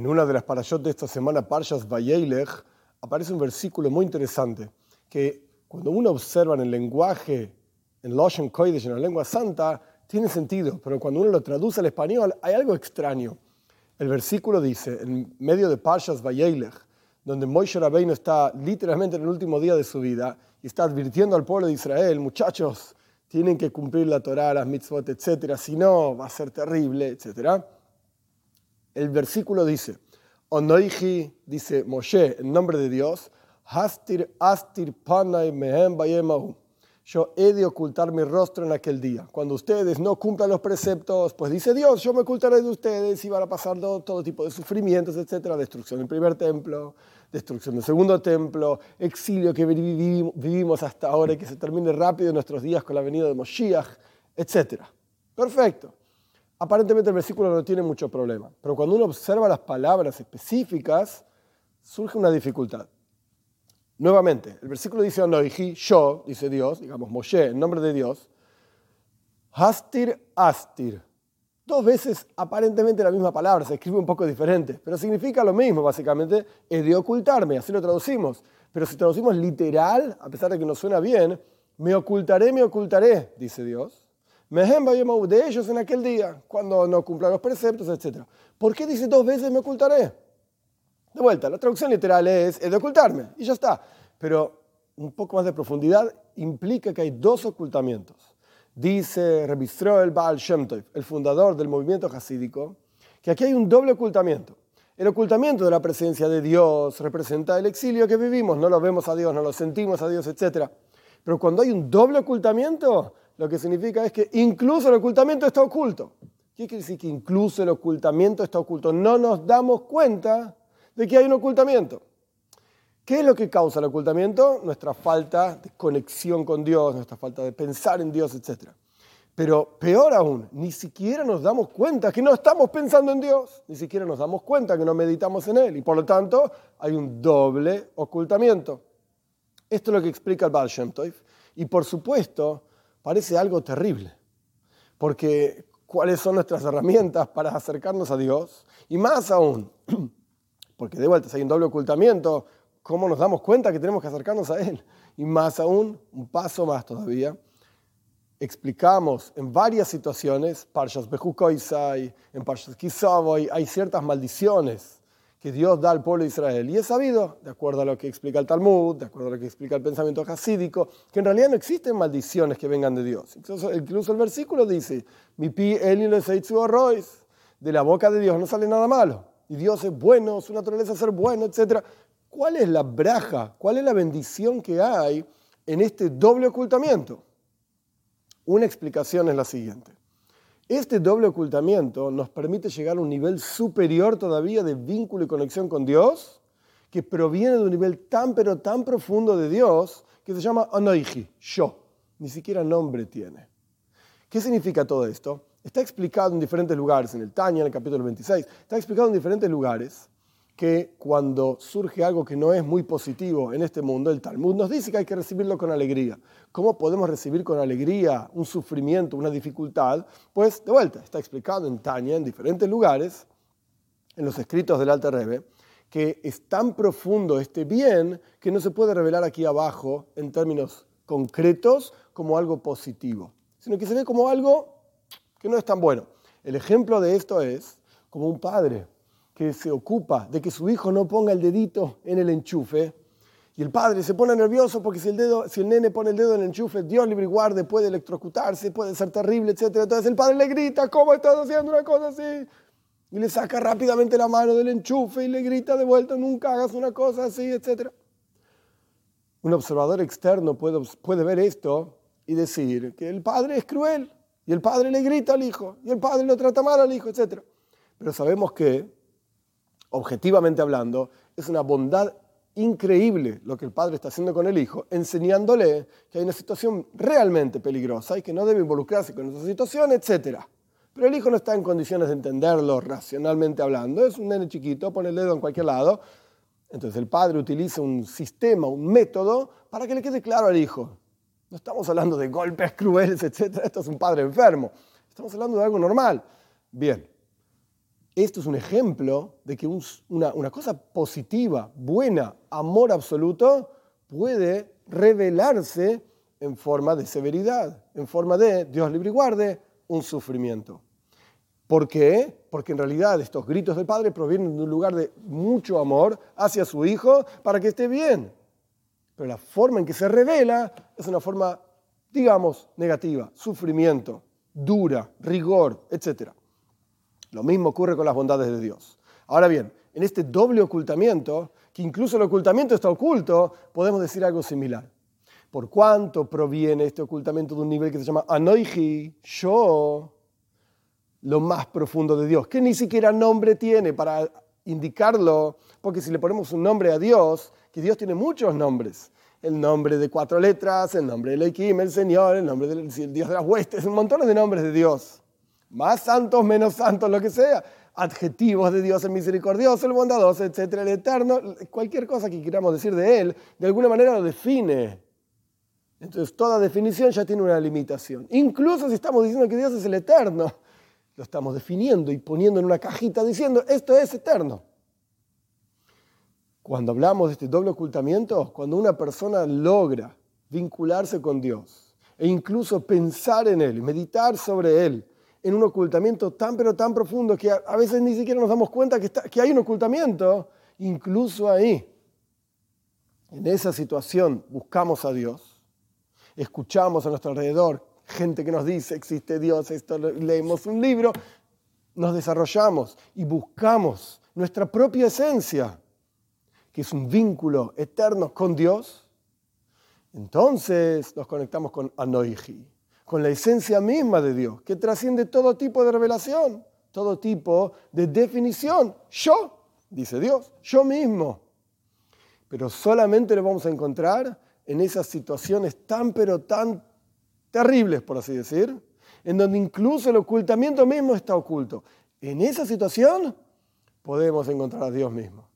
En una de las parashot de esta semana, Parshas Vayelech, aparece un versículo muy interesante que cuando uno observa en el lenguaje, en Loshen Kodesh, en la lengua santa, tiene sentido, pero cuando uno lo traduce al español hay algo extraño. El versículo dice, en medio de Parshas Vayelech, donde Moshe Rabbeinu está literalmente en el último día de su vida y está advirtiendo al pueblo de Israel, muchachos, tienen que cumplir la Torah, las mitzvot, etc., si no va a ser terrible, etcétera el versículo dice, Onoiji, dice Moshe, en nombre de Dios, Hastir astir panay mehem Yo he de ocultar mi rostro en aquel día. Cuando ustedes no cumplan los preceptos, pues dice Dios, yo me ocultaré de ustedes y van a pasar todo, tipo de sufrimientos, etcétera, destrucción del primer templo, destrucción del segundo templo, exilio que vivimos hasta ahora y que se termine rápido en nuestros días con la venida de Moshiach, etcétera. Perfecto. Aparentemente el versículo no tiene mucho problema, pero cuando uno observa las palabras específicas, surge una dificultad. Nuevamente, el versículo dice Anoihi, yo, dice Dios, digamos Moshe, en nombre de Dios, Hastir Astir. Dos veces aparentemente la misma palabra, se escribe un poco diferente, pero significa lo mismo, básicamente, es de ocultarme, así lo traducimos. Pero si traducimos literal, a pesar de que no suena bien, me ocultaré, me ocultaré, dice Dios de ellos en aquel día, cuando no cumplan los preceptos, etc. ¿Por qué dice dos veces me ocultaré? De vuelta, la traducción literal es, es de ocultarme, y ya está. Pero un poco más de profundidad implica que hay dos ocultamientos. Dice Rebistró el Baal Shem el fundador del movimiento hasídico, que aquí hay un doble ocultamiento. El ocultamiento de la presencia de Dios representa el exilio que vivimos, no lo vemos a Dios, no lo sentimos a Dios, etc. Pero cuando hay un doble ocultamiento, lo que significa es que incluso el ocultamiento está oculto. ¿Qué quiere decir que incluso el ocultamiento está oculto? No nos damos cuenta de que hay un ocultamiento. ¿Qué es lo que causa el ocultamiento? Nuestra falta de conexión con Dios, nuestra falta de pensar en Dios, etc. Pero peor aún, ni siquiera nos damos cuenta que no estamos pensando en Dios, ni siquiera nos damos cuenta que no meditamos en Él y por lo tanto hay un doble ocultamiento. Esto es lo que explica el Baal Shem Y por supuesto, parece algo terrible, porque ¿cuáles son nuestras herramientas para acercarnos a Dios? Y más aún, porque de vuelta, si hay un doble ocultamiento, ¿cómo nos damos cuenta que tenemos que acercarnos a Él? Y más aún, un paso más todavía, explicamos en varias situaciones, Parshas Bejukoisai, en Parshas Kisavoy, hay ciertas maldiciones que Dios da al pueblo de Israel. Y es sabido, de acuerdo a lo que explica el Talmud, de acuerdo a lo que explica el pensamiento hasídico, que en realidad no existen maldiciones que vengan de Dios. Incluso, el versículo dice, mi pi de la boca de Dios no sale nada malo. Y Dios es bueno, su naturaleza es ser bueno, etc. ¿Cuál es la braja, cuál es la bendición que hay en este doble ocultamiento? Una explicación es la siguiente. Este doble ocultamiento nos permite llegar a un nivel superior todavía de vínculo y conexión con Dios, que proviene de un nivel tan pero tan profundo de Dios que se llama Anoiji, yo. Ni siquiera nombre tiene. ¿Qué significa todo esto? Está explicado en diferentes lugares, en el Tanya, en el capítulo 26, está explicado en diferentes lugares que cuando surge algo que no es muy positivo en este mundo, el Talmud nos dice que hay que recibirlo con alegría. ¿Cómo podemos recibir con alegría un sufrimiento, una dificultad? Pues de vuelta, está explicado en Tania, en diferentes lugares, en los escritos del Alter Rebbe, que es tan profundo este bien que no se puede revelar aquí abajo en términos concretos como algo positivo, sino que se ve como algo que no es tan bueno. El ejemplo de esto es como un padre que se ocupa de que su hijo no ponga el dedito en el enchufe. Y el padre se pone nervioso porque si el, dedo, si el nene pone el dedo en el enchufe, Dios libre y guarde, puede electrocutarse, puede ser terrible, etc. Entonces el padre le grita, ¿cómo estás haciendo una cosa así? Y le saca rápidamente la mano del enchufe y le grita de vuelta, nunca hagas una cosa así, etc. Un observador externo puede, puede ver esto y decir que el padre es cruel y el padre le grita al hijo y el padre lo trata mal al hijo, etc. Pero sabemos que objetivamente hablando, es una bondad increíble lo que el padre está haciendo con el hijo, enseñándole que hay una situación realmente peligrosa y que no debe involucrarse con esa situación, etc. Pero el hijo no está en condiciones de entenderlo racionalmente hablando, es un nene chiquito, pone el dedo en cualquier lado. Entonces el padre utiliza un sistema, un método para que le quede claro al hijo. No estamos hablando de golpes crueles, etc. Esto es un padre enfermo. Estamos hablando de algo normal. Bien, Esto es un ejemplo de que una, una cosa positiva, buena, amor absoluto, puede revelarse en forma de severidad, en forma de, Dios libre y guarde, un sufrimiento. ¿Por qué? Porque en realidad estos gritos del Padre provienen de un lugar de mucho amor hacia su Hijo para que esté bien. Pero la forma en que se revela es una forma, digamos, negativa, sufrimiento, dura, rigor, etc. Lo mismo ocurre con las bondades de Dios. Ahora bien, en este doble ocultamiento, que incluso el ocultamiento está oculto, podemos decir algo similar. ¿Por cuánto proviene este ocultamiento de un nivel que se llama Anoiji, yo, lo más profundo de Dios, que ni siquiera nombre tiene para indicarlo, porque si le ponemos un nombre a Dios, que Dios tiene muchos nombres, el nombre de cuatro letras, el nombre de Elohim, el Señor, el nombre del Dios de las huestes, un montón de nombres de Dios, más santos, menos santos, lo que sea, adjetivos de Dios, el misericordioso, el bondadoso, etcétera, el eterno, cualquier cosa que queramos decir de Él, de alguna manera lo define. Entonces toda definición ya tiene una limitación. Incluso si estamos diciendo que Dios es el eterno, lo estamos definiendo y poniendo en una cajita diciendo, esto es eterno. Cuando hablamos de este doble ocultamiento, cuando una persona logra vincularse con Dios e incluso pensar en Él, meditar sobre Él, en un ocultamiento tan pero tan profundo que a, veces ni siquiera nos damos cuenta que, que hay un ocultamiento, incluso ahí, en esa situación buscamos a Dios, escuchamos a nuestro alrededor gente que nos dice existe Dios, leemos un libro, nos desarrollamos y buscamos nuestra propia esencia, que es un vínculo eterno con Dios, entonces nos conectamos con Anoiji, con la esencia misma de Dios, que trasciende todo tipo de revelación, todo tipo de definición. Yo, dice Dios, yo mismo. Pero solamente lo vamos a encontrar en esas situaciones tan pero tan terribles, por así decir, en donde incluso el ocultamiento mismo está oculto. En esa situación podemos encontrar a Dios mismo.